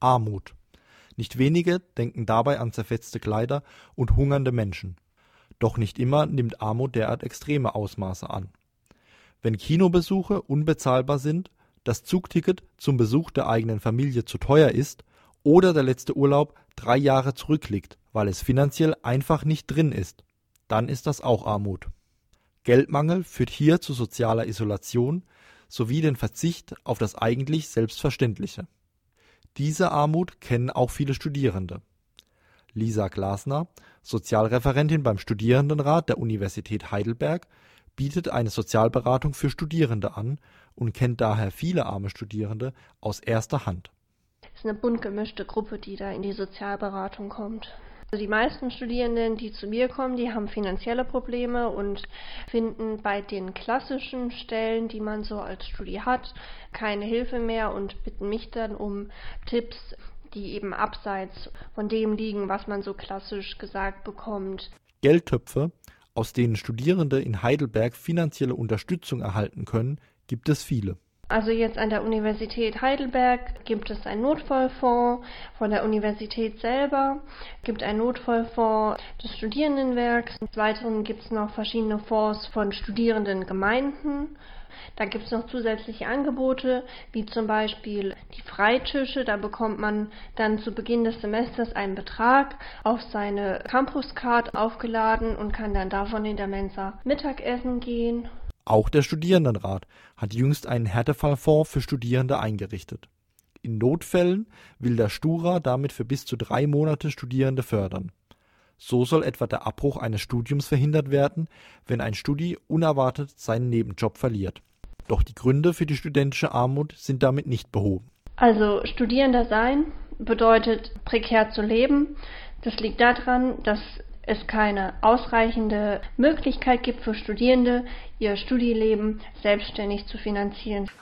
Armut. Nicht wenige denken dabei an zerfetzte Kleider und hungernde Menschen. Doch nicht immer nimmt Armut derart extreme Ausmaße an. Wenn Kinobesuche unbezahlbar sind, das Zugticket zum Besuch der eigenen Familie zu teuer ist oder der letzte Urlaub drei Jahre zurückliegt, weil es finanziell einfach nicht drin ist, dann ist das auch Armut. Geldmangel führt hier zu sozialer Isolation sowie den Verzicht auf das eigentlich Selbstverständliche. Diese Armut kennen auch viele Studierende. Lisa Glasner, Sozialreferentin beim Studierendenrat der Universität Heidelberg, bietet eine Sozialberatung für Studierende an und kennt daher viele arme Studierende aus erster Hand. Es ist eine bunt gemischte Gruppe, die da in die Sozialberatung kommt. Also die meisten Studierenden, die zu mir kommen, die haben finanzielle Probleme und finden bei den klassischen Stellen, die man so als Studi hat, keine Hilfe mehr und bitten mich dann um Tipps, die eben abseits von dem liegen, was man so klassisch gesagt bekommt. Geldtöpfe, aus denen Studierende in Heidelberg finanzielle Unterstützung erhalten können, gibt es viele. Also jetzt an der Universität Heidelberg gibt es einen Notfallfonds von der Universität selber, gibt einen Notfallfonds des Studierendenwerks. Des Weiteren gibt es noch verschiedene Fonds von Studierendengemeinden. Da gibt es noch zusätzliche Angebote, wie zum Beispiel die Freitische. Da bekommt man dann zu Beginn des Semesters einen Betrag auf seine Campuscard aufgeladen und kann dann davon in der Mensa Mittagessen gehen. Auch der Studierendenrat hat jüngst einen Härtefallfonds für Studierende eingerichtet. In Notfällen will der Stura damit für bis zu drei Monate Studierende fördern. So soll etwa der Abbruch eines Studiums verhindert werden, wenn ein Studi unerwartet seinen Nebenjob verliert. Doch die Gründe für die studentische Armut sind damit nicht behoben. Also Studierender sein bedeutet prekär zu leben. Das liegt daran, dass es keine ausreichende Möglichkeit gibt für Studierende, ihr Studieleben selbstständig zu finanzieren.